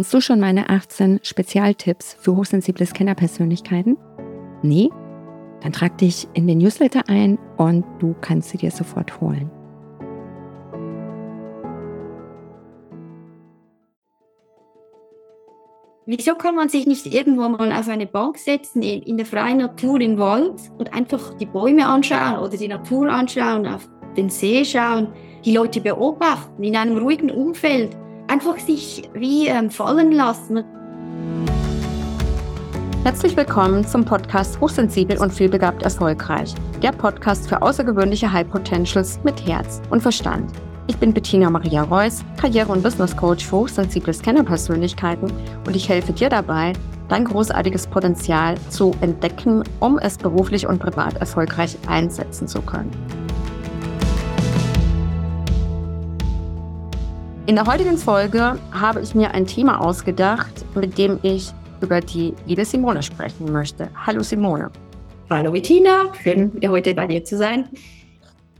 Kennst du schon meine 18 Spezialtipps für hochsensible Scannerpersönlichkeiten? Nee? Dann trag dich in den Newsletter ein und du kannst sie dir sofort holen. Wieso kann man sich nicht irgendwo mal auf eine Bank setzen, in, in der freien Natur im Wald und einfach die Bäume anschauen oder die Natur anschauen, auf den See schauen, die Leute beobachten, in einem ruhigen Umfeld, einfach sich wie ähm, fallen lassen? Herzlich willkommen zum Podcast Hochsensibel und vielbegabt erfolgreich. Der Podcast für außergewöhnliche High Potentials mit Herz und Verstand. Ich bin Bettina Maria Reuss, Karriere- und Business Coach für hochsensible Scannerpersönlichkeiten und ich helfe dir dabei, dein großartiges Potenzial zu entdecken, um es beruflich und privat erfolgreich einsetzen zu können. In der heutigen Folge habe ich mir ein Thema ausgedacht, mit dem ich über die liebe Simone sprechen möchte. Hallo Simone. Hallo Bettina, schön wieder heute bei dir zu sein.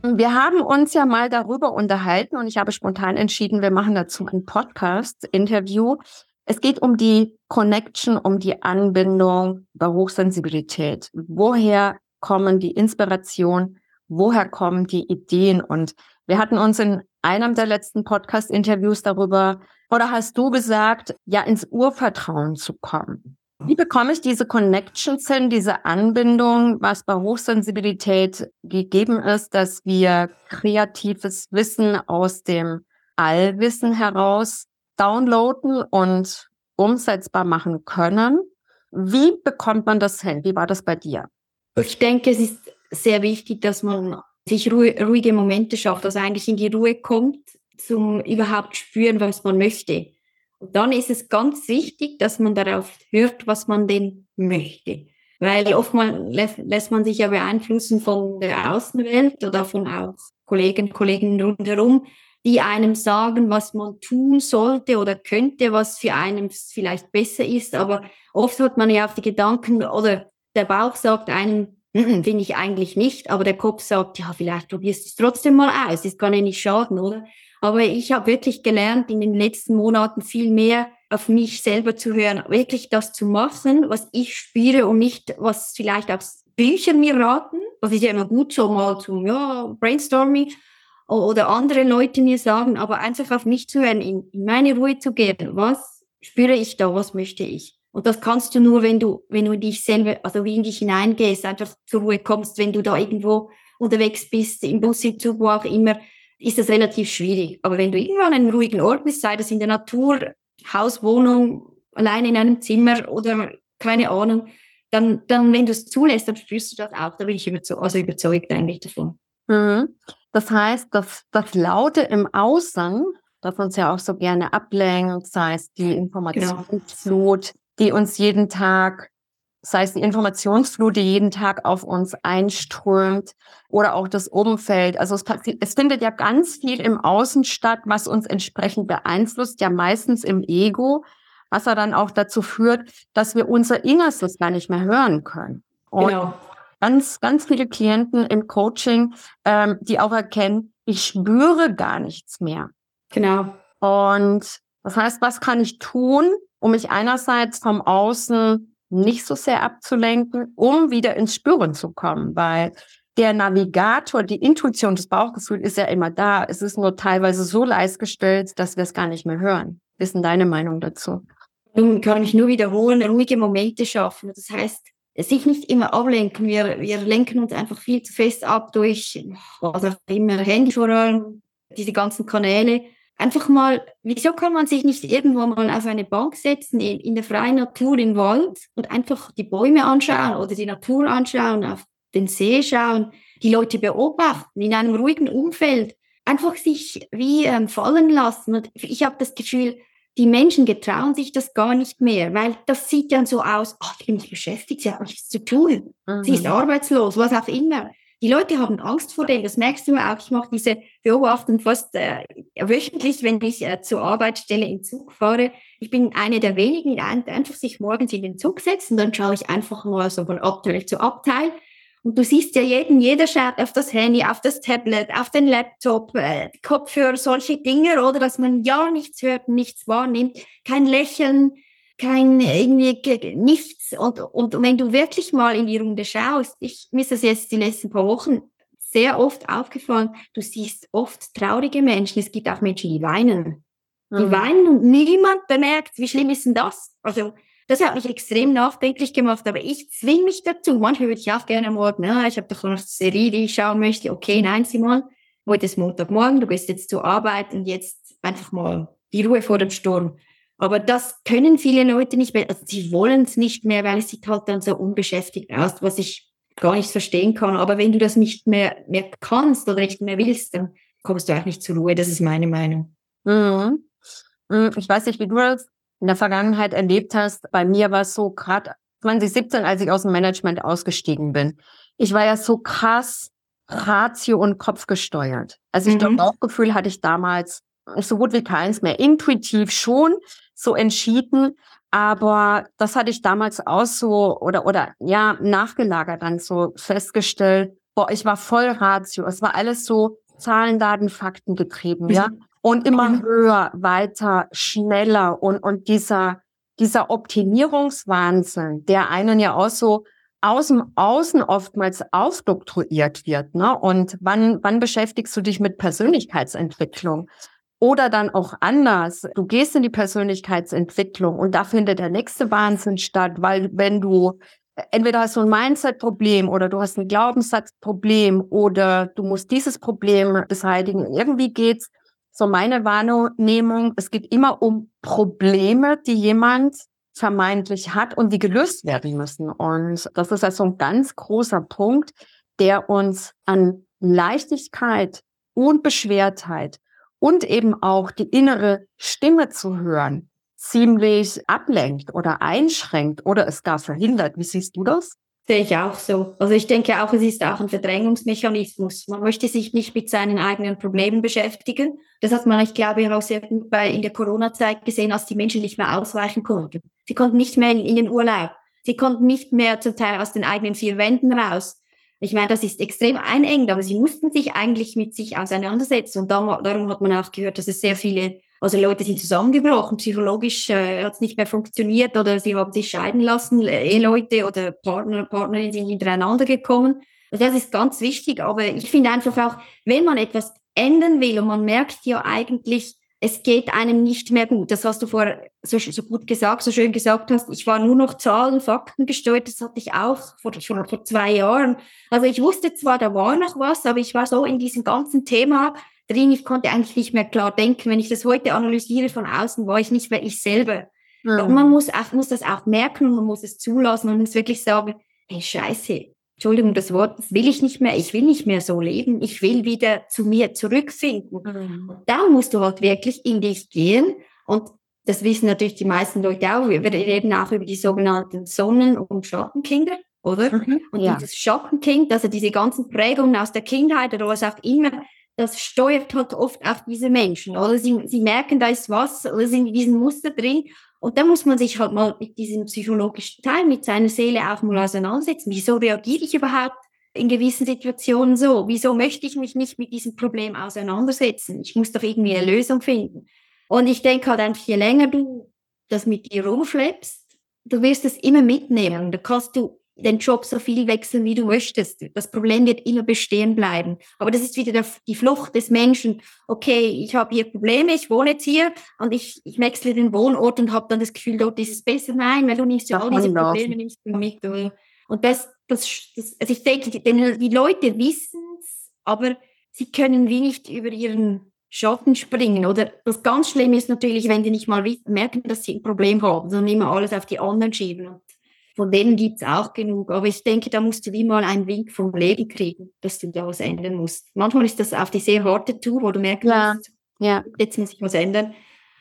Wir haben uns ja mal darüber unterhalten und ich habe spontan entschieden, wir machen dazu ein Podcast-Interview. Es geht um die Connection, um die Anbindung bei Hochsensibilität. Woher kommen die Inspiration? Woher kommen die Ideen? Und wir hatten uns in einem der letzten Podcast-Interviews darüber, oder hast du gesagt, ja, ins Urvertrauen zu kommen? Wie bekomme ich diese Connections hin, diese Anbindung, was bei Hochsensibilität gegeben ist, dass wir kreatives Wissen aus dem Allwissen heraus downloaden und umsetzbar machen können? Wie bekommt man das hin? Wie war das bei dir? Ich denke, es ist sehr wichtig, dass man sich ruhige Momente schafft, also eigentlich in die Ruhe kommt, zum überhaupt spüren, was man möchte. Und dann ist es ganz wichtig, dass man darauf hört, was man denn möchte. Weil oftmals lässt man sich ja beeinflussen von der Außenwelt oder von auch Kollegen, Kollegen rundherum, die einem sagen, was man tun sollte oder könnte, was für einen vielleicht besser ist. Aber oft hat man ja auch die Gedanken oder der Bauch sagt einem, finde ich eigentlich nicht, aber der Kopf sagt, ja, vielleicht probierst du es trotzdem mal aus, das kann ja nicht schaden, oder? Aber ich habe wirklich gelernt, in den letzten Monaten viel mehr auf mich selber zu hören, wirklich das zu machen, was ich spüre und nicht, was vielleicht aus Büchern mir raten. Das ist ja immer gut, so mal zum ja, Brainstorming oder andere Leute mir sagen, aber einfach auf mich zu hören, in meine Ruhe zu gehen. Was spüre ich da? Was möchte ich? Und das kannst du nur, wenn du, wenn du dich selber, also wie in dich hineingehst, einfach zur Ruhe kommst, wenn du da irgendwo unterwegs bist, im Bus, im Zug, wo auch immer, ist das relativ schwierig. Aber wenn du irgendwo an einem ruhigen Ort bist, sei das in der Natur, Haus, Wohnung, alleine in einem Zimmer oder keine Ahnung, dann, dann wenn du es zulässt, dann spürst du das auch. Da bin ich überzeugt, also überzeugt eigentlich davon. Mhm. Das heißt, dass das Laute im Außen, das uns ja auch so gerne ablenkt, sei es die genau. Informationsflut. Die uns jeden Tag sei es die Informationsflut, die jeden Tag auf uns einströmt oder auch das Umfeld. Also es, es, findet ja ganz viel im Außen statt, was uns entsprechend beeinflusst, ja meistens im Ego, was ja dann auch dazu führt, dass wir unser Innerstes gar nicht mehr hören können. Und genau. ganz, ganz viele Klienten im Coaching, ähm, die auch erkennen, ich spüre gar nichts mehr. Genau. Und das heißt, was kann ich tun, um mich einerseits vom Außen nicht so sehr abzulenken, um wieder ins Spüren zu kommen, weil der Navigator, die Intuition, das Bauchgefühl ist ja immer da. Es ist nur teilweise so leise gestellt, dass wir es gar nicht mehr hören. Was ist denn deine Meinung dazu? Nun kann ich nur wiederholen, ruhige Momente schaffen. Das heißt, sich nicht immer ablenken. Wir, wir lenken uns einfach viel zu fest ab durch, was auch immer, Handy vor allem, diese ganzen Kanäle einfach mal, wieso kann man sich nicht irgendwo mal auf eine Bank setzen, in, in der freien Natur im Wald und einfach die Bäume anschauen oder die Natur anschauen, auf den See schauen, die Leute beobachten, in einem ruhigen Umfeld, einfach sich wie ähm, fallen lassen. Und ich habe das Gefühl, die Menschen getrauen sich das gar nicht mehr, weil das sieht dann so aus, oh, die bin nicht beschäftigt, sie hat nichts zu tun, mhm. sie ist mhm. arbeitslos, was auch immer. Die Leute haben Angst vor dem, das merkst du auch. Ich mache diese Beobachtung fast äh, wöchentlich, wenn ich äh, zur Arbeitsstelle im Zug fahre. Ich bin eine der wenigen, die einfach sich morgens in den Zug setzen, dann schaue ich einfach mal so von Abteil zu Abteil Und du siehst ja jeden, jeder schaut auf das Handy, auf das Tablet, auf den Laptop, äh, Kopfhörer, solche Dinge, oder dass man ja nichts hört, nichts wahrnimmt, kein Lächeln, kein irgendwie nichts. Und, und wenn du wirklich mal in die Runde schaust, ich, mir ist das jetzt die letzten paar Wochen sehr oft aufgefallen, du siehst oft traurige Menschen. Es gibt auch Menschen, die weinen. Die mhm. weinen und niemand bemerkt, wie schlimm ist denn das? Also, das hat mich extrem nachdenklich gemacht, aber ich zwinge mich dazu. Manchmal würde ich auch gerne morgen, ja, ich habe doch noch eine Serie, die ich schauen möchte. Okay, nein, Simon, heute ist Montagmorgen, du gehst jetzt zur Arbeit und jetzt einfach mal die Ruhe vor dem Sturm. Aber das können viele Leute nicht mehr, also sie wollen es nicht mehr, weil es sieht halt dann so unbeschäftigt aus, was ich gar nicht verstehen kann. Aber wenn du das nicht mehr, mehr kannst oder nicht mehr willst, dann kommst du auch nicht zur Ruhe. Das ist meine Meinung. Mhm. mhm. Ich weiß nicht, wie du das in der Vergangenheit erlebt hast. Bei mir war es so gerade 2017, als ich aus dem Management ausgestiegen bin. Ich war ja so krass Ratio und Kopf gesteuert. Also ich mhm. glaube, Bauchgefühl hatte ich damals so gut wie keins mehr. Intuitiv schon so entschieden, aber das hatte ich damals auch so oder, oder ja, nachgelagert dann so festgestellt. Boah, ich war voll Ratio. Es war alles so Zahlen, Daten, Fakten getrieben, ja. Mhm. Und immer mhm. höher, weiter, schneller und, und dieser, dieser Optimierungswahnsinn, der einen ja auch so aus dem Außen oftmals aufdoktroyiert wird, ne? Und wann, wann beschäftigst du dich mit Persönlichkeitsentwicklung? Oder dann auch anders. Du gehst in die Persönlichkeitsentwicklung und da findet der nächste Wahnsinn statt, weil wenn du entweder hast du ein Mindset-Problem oder du hast ein Glaubenssatz-Problem oder du musst dieses Problem beseitigen. Irgendwie geht's so meine Wahrnehmung, es geht immer um Probleme, die jemand vermeintlich hat und die gelöst werden müssen. Und das ist also ein ganz großer Punkt, der uns an Leichtigkeit und Beschwertheit und eben auch die innere Stimme zu hören, ziemlich ablenkt oder einschränkt oder es gar verhindert. Wie siehst du das? Sehe ich auch so. Also ich denke auch, es ist auch ein Verdrängungsmechanismus. Man möchte sich nicht mit seinen eigenen Problemen beschäftigen. Das hat man, ich glaube, auch sehr gut bei, in der Corona-Zeit gesehen, als die Menschen nicht mehr ausweichen konnten. Sie konnten nicht mehr in, den Urlaub. Sie konnten nicht mehr zum Teil aus den eigenen vier Wänden raus. Ich meine, das ist extrem einengend, aber sie mussten sich eigentlich mit sich auseinandersetzen. Und darum hat man auch gehört, dass es sehr viele, also Leute sind zusammengebrochen, psychologisch äh, hat es nicht mehr funktioniert oder sie haben sich scheiden lassen, Eheleute oder Partner, Partnerinnen sind hintereinander gekommen. Also das ist ganz wichtig, aber ich finde einfach auch, wenn man etwas ändern will und man merkt ja eigentlich, es geht einem nicht mehr gut. Das hast du vorher so, so, gut gesagt, so schön gesagt hast. Ich war nur noch Zahlen, Fakten gesteuert. Das hatte ich auch vor, schon vor zwei Jahren. Also ich wusste zwar, da war noch was, aber ich war so in diesem ganzen Thema drin. Ich konnte eigentlich nicht mehr klar denken. Wenn ich das heute analysiere von außen, war ich nicht mehr ich selber. Mhm. Und man muss, auch, muss das auch merken und man muss es zulassen und muss wirklich sagen, hey, scheiße, Entschuldigung, das Wort, will ich nicht mehr, ich will nicht mehr so leben, ich will wieder zu mir zurückfinden. Mhm. Da musst du halt wirklich in dich gehen und das wissen natürlich die meisten Leute auch. Wir reden auch über die sogenannten Sonnen- und Schattenkinder, oder? Mhm, und ja. dieses Schattenkind, also diese ganzen Prägungen aus der Kindheit oder was auch immer, das steuert halt oft auch diese Menschen, oder? Sie, sie merken, da ist was, oder sind in diesem Muster drin und da muss man sich halt mal mit diesem psychologischen Teil, mit seiner Seele auch mal auseinandersetzen. Wieso reagiere ich überhaupt in gewissen Situationen so? Wieso möchte ich mich nicht mit diesem Problem auseinandersetzen? Ich muss doch irgendwie eine Lösung finden. Und ich denke halt einfach, je länger du das mit dir rumschleppst, du wirst es immer mitnehmen. Da kannst du den Job so viel wechseln, wie du möchtest. Das Problem wird immer bestehen bleiben. Aber das ist wieder der, die Flucht des Menschen. Okay, ich habe hier Probleme, ich wohne jetzt hier und ich, ich wechsle den Wohnort und habe dann das Gefühl, dort ist es besser. Nein, weil du nimmst ja all diese Probleme nicht mit. Und das, das, das also ich denke, die, die Leute wissen es, aber sie können wie nicht über ihren Schatten springen. Oder das ganz Schlimme ist natürlich, wenn die nicht mal merken, dass sie ein Problem haben, sondern immer alles auf die anderen schieben. Von denen gibt's auch genug. Aber ich denke, da musst du wie mal einen Wink vom Leben kriegen, dass du da was ändern musst. Manchmal ist das auf die sehr harte Tour, wo du merkst, ja. ja. jetzt muss ich was ändern.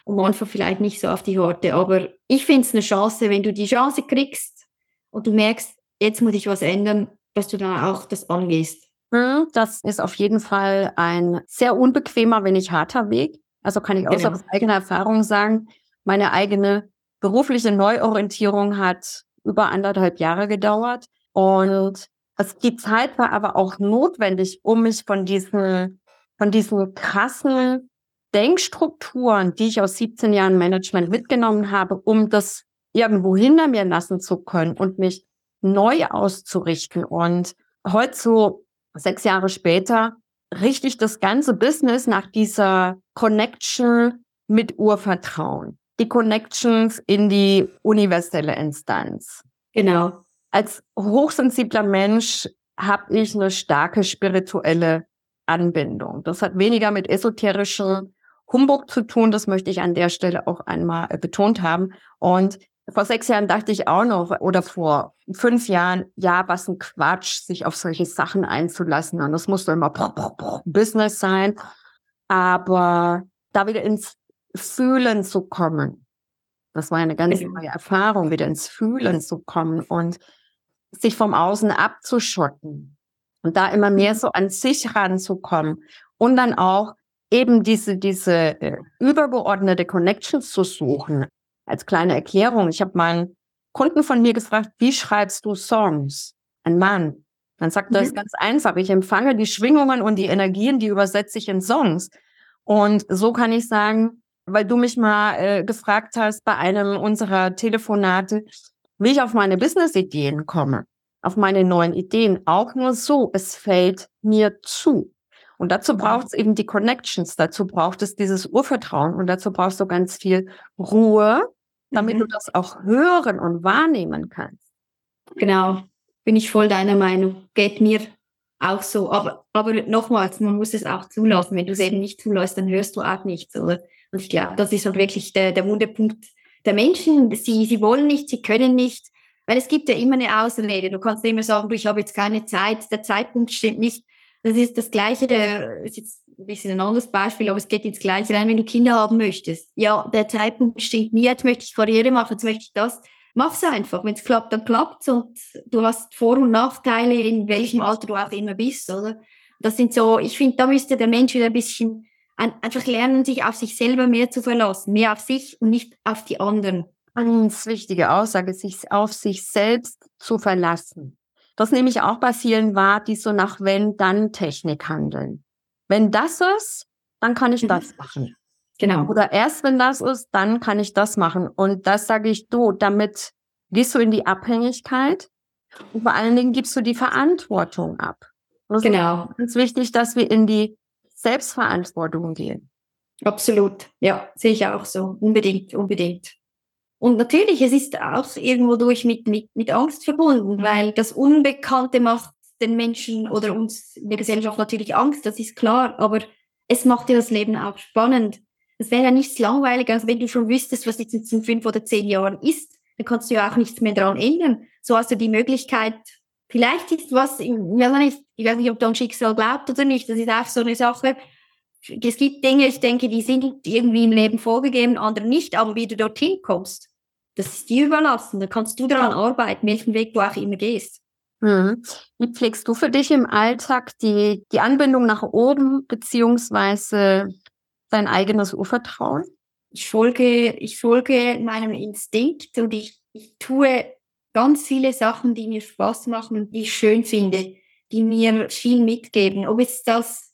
Und manchmal vielleicht nicht so auf die harte. Aber ich finde es eine Chance, wenn du die Chance kriegst und du merkst, jetzt muss ich was ändern, dass du dann auch das angehst. Hm, das ist auf jeden Fall ein sehr unbequemer, wenn nicht harter Weg. Also kann ich auch genau. aus eigener Erfahrung sagen, meine eigene berufliche Neuorientierung hat über anderthalb Jahre gedauert. Und Also die Zeit war aber auch notwendig, um mich von diesen, von diesen krassen Denkstrukturen, die ich aus 17 Jahren Management mitgenommen habe, um das irgendwo hinter mir lassen zu können und mich neu auszurichten. Und heute so sechs Jahre später richtig das ganze Business nach dieser Connection mit Urvertrauen. Die Connections in die universelle Instanz. Genau als hochsensibler Mensch habe ich eine starke spirituelle Anbindung. Das hat weniger mit esoterischem Humbug zu tun. Das möchte ich an der Stelle auch einmal äh, betont haben. Und vor sechs Jahren dachte ich auch noch, oder vor fünf Jahren, ja, was ein Quatsch, sich auf solche Sachen einzulassen. Und das muss doch immer Business sein. Aber da wieder ins Fühlen zu kommen, das war eine ganz neue Erfahrung, wieder ins Fühlen zu kommen und sich vom Außen abzuschotten und da immer mehr so an sich ranzukommen und dann auch eben diese, diese äh, übergeordnete Connections zu suchen. Als kleine Erklärung, ich habe meinen Kunden von mir gefragt, wie schreibst du Songs? Ein Mann. Dann sagt er, das ist mhm. ganz einfach. Ich empfange die Schwingungen und die Energien, die übersetze ich in Songs. Und so kann ich sagen, weil du mich mal äh, gefragt hast bei einem unserer Telefonate, wie ich auf meine Business-Ideen komme, auf meine neuen Ideen. Auch nur so, es fällt mir zu. Und dazu braucht es eben die Connections, dazu braucht es dieses Urvertrauen und dazu brauchst du ganz viel Ruhe, damit mhm. du das auch hören und wahrnehmen kannst. Genau, bin ich voll deiner Meinung. Geht mir auch so. Aber, aber nochmals, man muss es auch zulassen. Wenn du es eben nicht zulässt, dann hörst du auch nichts. Oder? Und ich glaube, das ist halt wirklich der, der Wunderpunkt der Menschen, sie, sie wollen nicht, sie können nicht, weil es gibt ja immer eine Außenrede. Du kannst immer sagen, du, ich habe jetzt keine Zeit, der Zeitpunkt stimmt nicht. Das ist das Gleiche, der ist jetzt ein bisschen ein anderes Beispiel, aber es geht ins Gleiche rein, wenn du Kinder haben möchtest. Ja, der Zeitpunkt stimmt nie, jetzt möchte ich Karriere machen, jetzt möchte ich das. Mach's einfach. Wenn es klappt, dann klappt's und du hast Vor- und Nachteile, in welchem Alter du auch immer bist, oder? Das sind so, ich finde, da müsste der Mensch wieder ein bisschen einfach lernen, sich auf sich selber mehr zu verlassen, mehr auf sich und nicht auf die anderen. Ganz wichtige Aussage, sich auf sich selbst zu verlassen. Das nehme ich auch bei vielen wahr, die so nach Wenn-Dann-Technik handeln. Wenn das ist, dann kann ich mhm. das machen. Genau. Oder erst wenn das ist, dann kann ich das machen. Und das sage ich du, damit gehst du in die Abhängigkeit und vor allen Dingen gibst du die Verantwortung ab. Das genau. ist ganz wichtig, dass wir in die Selbstverantwortung gehen. Absolut. Ja, sehe ich auch so. Unbedingt, unbedingt. Und natürlich, es ist auch irgendwo durch mit, mit, mit Angst verbunden, weil das Unbekannte macht den Menschen oder uns in der Gesellschaft natürlich Angst, das ist klar, aber es macht dir das Leben auch spannend. Es wäre ja nichts langweiliger, als wenn du schon wüsstest, was jetzt in fünf oder zehn Jahren ist, dann kannst du ja auch nichts mehr daran ändern. So hast du die Möglichkeit, Vielleicht ist was, ich weiß nicht, ich weiß nicht, ob du an Schicksal glaubt oder nicht, das ist auch so eine Sache. Es gibt Dinge, ich denke, die sind irgendwie im Leben vorgegeben, andere nicht, aber wie du dorthin kommst, das ist dir überlassen. Da kannst du daran arbeiten, welchen Weg du auch immer gehst. Mhm. Wie pflegst du für dich im Alltag die, die Anbindung nach oben, beziehungsweise dein eigenes Urvertrauen? Ich folge, ich folge meinem Instinkt und ich, ich tue ganz viele Sachen, die mir Spaß machen und die ich schön finde, die mir viel mitgeben. Ob es das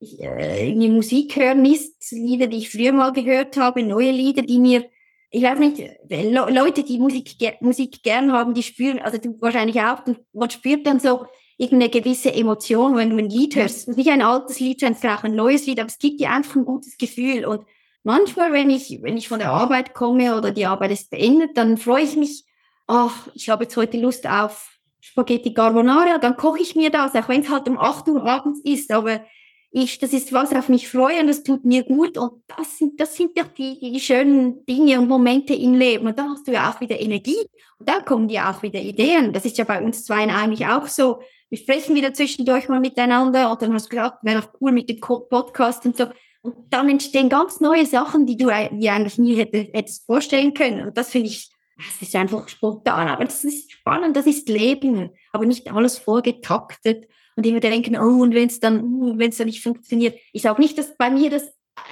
äh, in die Musik hören ist, Lieder, die ich früher mal gehört habe, neue Lieder, die mir, ich weiß nicht, Le Leute, die Musik, Musik gern haben, die spüren, also du wahrscheinlich auch, man spürt dann so irgendeine gewisse Emotion, wenn du ein Lied hörst. Nicht ein altes Lied sein, vielleicht ein neues Lied, aber es gibt dir einfach ein gutes Gefühl. Und manchmal, wenn ich, wenn ich von der Arbeit komme oder die Arbeit ist beendet, dann freue ich mich ach, ich habe jetzt heute Lust auf Spaghetti Carbonara, dann koche ich mir das, auch wenn es halt um 8 Uhr abends ist, aber ich, das ist was auf mich freue und das tut mir gut und das sind, das sind doch die, die schönen Dinge und Momente im Leben und dann hast du ja auch wieder Energie und dann kommen dir auch wieder Ideen. Das ist ja bei uns zwei eigentlich auch so. Wir sprechen wieder zwischendurch mal miteinander und dann hast du gesagt, wäre doch cool mit dem Podcast und so. Und dann entstehen ganz neue Sachen, die du dir eigentlich nie hättest vorstellen können. Und das finde ich es ist einfach spontan, aber das ist spannend, das ist Leben, aber nicht alles vorgetaktet und immer denken, oh, und wenn es dann, uh, wenn es dann nicht funktioniert. Ich sage nicht, dass bei mir das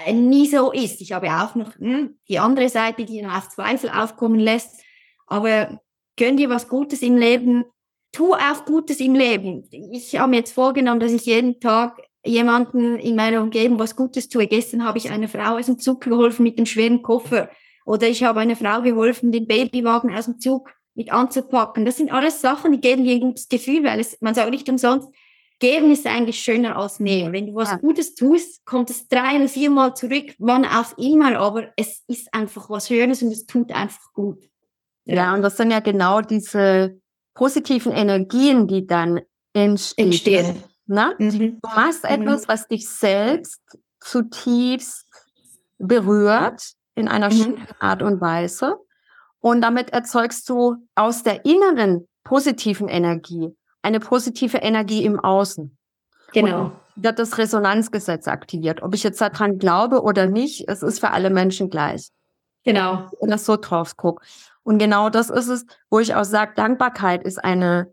äh, nie so ist. Ich habe auch noch hm, die andere Seite, die dann auch Zweifel aufkommen lässt. Aber gönn dir was Gutes im Leben, tu auch Gutes im Leben. Ich habe mir jetzt vorgenommen, dass ich jeden Tag jemanden in meiner Umgebung was Gutes tue. Gestern habe ich einer Frau aus dem Zug geholfen mit dem schweren Koffer. Oder ich habe einer Frau geholfen, den Babywagen aus dem Zug mit anzupacken. Das sind alles Sachen, die geben dir ein gutes Gefühl, weil es, man sagt nicht umsonst, geben ist eigentlich schöner als nehmen. Wenn du was ja. Gutes tust, kommt es drei oder viermal zurück, wann auch immer, aber es ist einfach was Schönes und es tut einfach gut. Ja, ja und das sind ja genau diese positiven Energien, die dann entstehen. entstehen. Na? Mhm. Du machst mhm. etwas, was dich selbst zutiefst berührt in einer mhm. schönen Art und Weise. Und damit erzeugst du aus der inneren positiven Energie eine positive Energie im Außen. Genau. Und wird das Resonanzgesetz aktiviert. Ob ich jetzt daran glaube oder nicht, es ist für alle Menschen gleich. Genau. Und das so drauf gucke. Und genau das ist es, wo ich auch sage, Dankbarkeit ist eine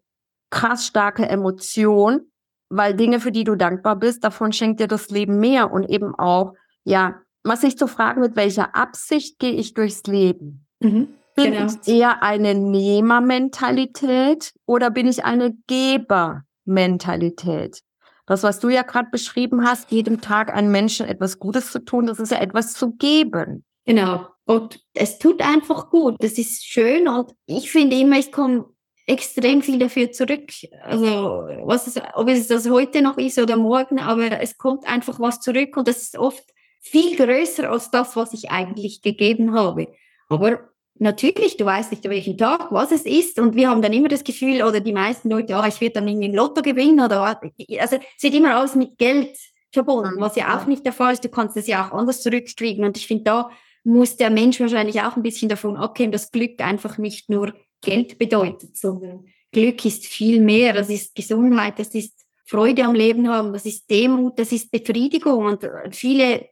krass starke Emotion, weil Dinge, für die du dankbar bist, davon schenkt dir das Leben mehr und eben auch, ja, was sich zu fragen, mit welcher Absicht gehe ich durchs Leben? Mhm, bin genau. ich eher eine Nehmermentalität oder bin ich eine Gebermentalität? Das, was du ja gerade beschrieben hast, jedem Tag einem Menschen etwas Gutes zu tun, das ist ja etwas zu geben. Genau. Und es tut einfach gut. Das ist schön und ich finde immer, ich komme extrem viel dafür zurück. Also, was es, ob es das heute noch ist oder morgen, aber es kommt einfach was zurück und das ist oft viel größer als das, was ich eigentlich gegeben habe. Aber natürlich, du weißt nicht, welchen Tag, was es ist und wir haben dann immer das Gefühl, oder die meisten Leute, ah, ich werde dann irgendwie ein Lotto gewinnen oder also es wird immer alles mit Geld verbunden, was ja auch nicht der Fall ist. Du kannst es ja auch anders zurückkriegen und ich finde, da muss der Mensch wahrscheinlich auch ein bisschen davon abgehen, dass Glück einfach nicht nur Geld bedeutet, sondern Glück ist viel mehr. Das ist Gesundheit, das ist Freude am Leben haben, das ist Demut, das ist Befriedigung und viele,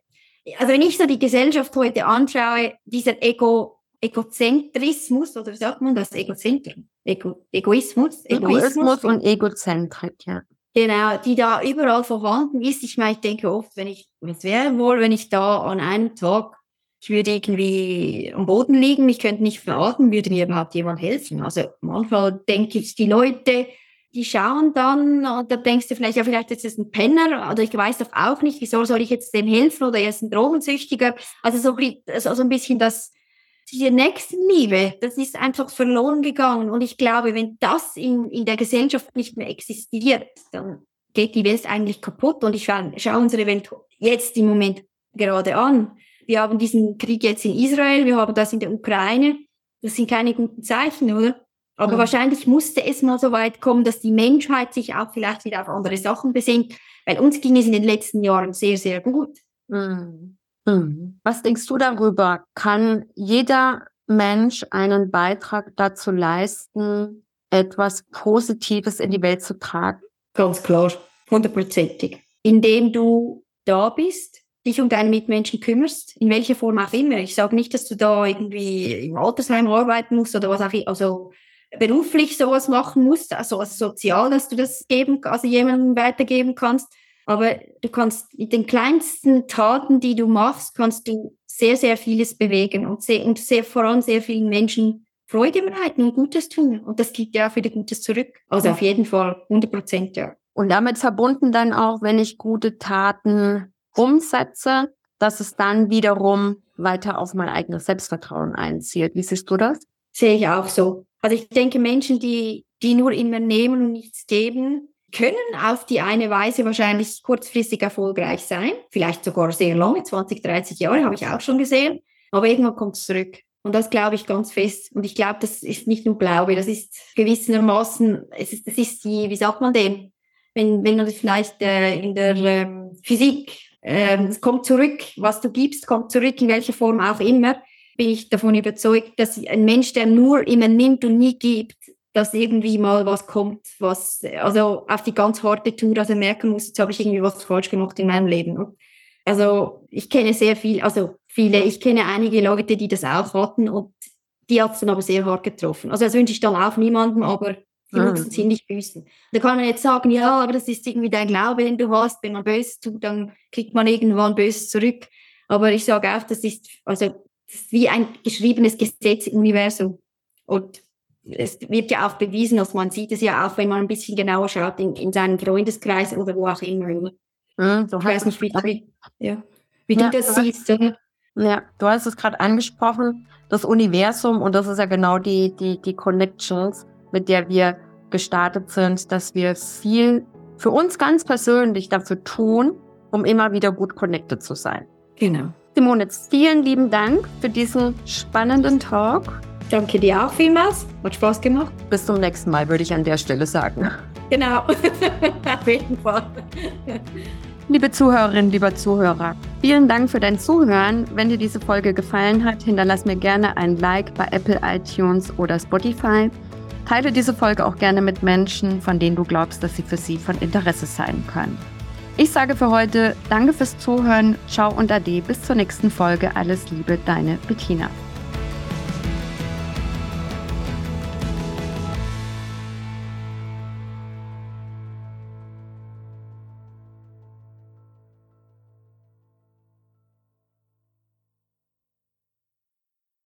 also wenn ich so die Gesellschaft heute anschaue, dieser Ego, Egozentrismus, oder wie sagt man das? Egozentrum? Ego, Egoismus? Egoismus, Egoismus und Egozentrik, ja. Genau, die da überall vorhanden ist. Ich meine, ich denke oft, wenn ich, es wäre wohl, wenn ich da an einem Tag ich würde irgendwie am Boden liegen, ich könnte nicht veratmen, würde mir überhaupt jemand helfen. Also manchmal denke ich, die Leute, die schauen dann, und da denkst du vielleicht, ja, vielleicht ist es ein Penner, oder ich weiß doch auch nicht, wieso soll ich jetzt dem helfen, oder er ist ein Drogensüchtiger. Also so, also ein bisschen das, diese Nächstenliebe, das ist einfach verloren gegangen. Und ich glaube, wenn das in, in der Gesellschaft nicht mehr existiert, dann geht die Welt eigentlich kaputt. Und ich schaue, schaue unsere Welt jetzt im Moment gerade an wir haben diesen Krieg jetzt in Israel, wir haben das in der Ukraine. Das sind keine guten Zeichen, oder? Aber mhm. wahrscheinlich musste es mal so weit kommen, dass die Menschheit sich auch vielleicht wieder auf andere Sachen besinnt, weil uns ging es in den letzten Jahren sehr, sehr gut. Mhm. Mhm. Was denkst du darüber? Kann jeder Mensch einen Beitrag dazu leisten, etwas Positives in die Welt zu tragen? Ganz klar, hundertprozentig. Indem du da bist, dich um deine Mitmenschen kümmerst, in welcher Form auch immer. Ich sage nicht, dass du da irgendwie im Altersheim arbeiten musst oder was auch immer, also beruflich sowas machen musst, also, also sozial, dass du das geben, also jemandem weitergeben kannst. Aber du kannst mit den kleinsten Taten, die du machst, kannst du sehr, sehr vieles bewegen und sehr, und sehr, vor allem sehr vielen Menschen Freude bereiten und Gutes tun. Und das gibt ja auch wieder Gutes zurück. Also auf jeden Fall 100 Prozent, ja. Und damit verbunden dann auch, wenn ich gute Taten umsetze, dass es dann wiederum weiter auf mein eigenes Selbstvertrauen einzielt. Wie siehst du das? Sehe ich auch so. Also ich denke, Menschen, die, die nur immer nehmen und nichts geben, können auf die eine Weise wahrscheinlich kurzfristig erfolgreich sein. Vielleicht sogar sehr lange, 20, 30 Jahre habe ich auch schon gesehen. Aber irgendwann kommt es zurück. Und das glaube ich ganz fest. Und ich glaube, das ist nicht nur Glaube, das ist gewissermaßen, es ist, das ist die, wie sagt man denn, wenn, wenn man das vielleicht äh, in der ähm, Physik ähm, es kommt zurück, was du gibst, kommt zurück, in welcher Form auch immer, bin ich davon überzeugt, dass ein Mensch, der nur immer nimmt und nie gibt, dass irgendwie mal was kommt, was, also auf die ganz harte Tour, also merken muss, jetzt habe ich irgendwie was falsch gemacht in meinem Leben. Also ich kenne sehr viel, also viele, ich kenne einige Leute, die das auch hatten und die hat es dann aber sehr hart getroffen. Also das wünsche ich dann auch niemandem, aber die mhm. mussten ziemlich büßen. Da kann man jetzt sagen, ja, aber das ist irgendwie dein Glaube, den du hast. Wenn man Böses tut, dann kriegt man irgendwann Böses zurück. Aber ich sage auch, das ist, also, ist wie ein geschriebenes Gesetz im Universum. Und es wird ja auch bewiesen, dass man sieht es ja auch, wenn man ein bisschen genauer schaut in, in seinen Freundeskreis oder wo auch immer. Mhm, ich weiß nicht, wie, wie, ja, wie ja, du das siehst. Oder? Ja, du hast es gerade angesprochen, das Universum und das ist ja genau die, die, die Connections, mit der wir gestartet sind, dass wir viel für uns ganz persönlich dafür tun, um immer wieder gut connected zu sein. Genau. Simone, vielen lieben Dank für diesen spannenden Talk. Danke dir auch vielmals. Hat Spaß gemacht. Bis zum nächsten Mal, würde ich an der Stelle sagen. Genau. Auf jeden Fall. Liebe Zuhörerinnen, lieber Zuhörer, vielen Dank für dein Zuhören. Wenn dir diese Folge gefallen hat, hinterlass mir gerne ein Like bei Apple, iTunes oder Spotify. Teile diese Folge auch gerne mit Menschen, von denen du glaubst, dass sie für sie von Interesse sein können. Ich sage für heute Danke fürs Zuhören. Ciao und Ade. Bis zur nächsten Folge. Alles Liebe, deine Bettina.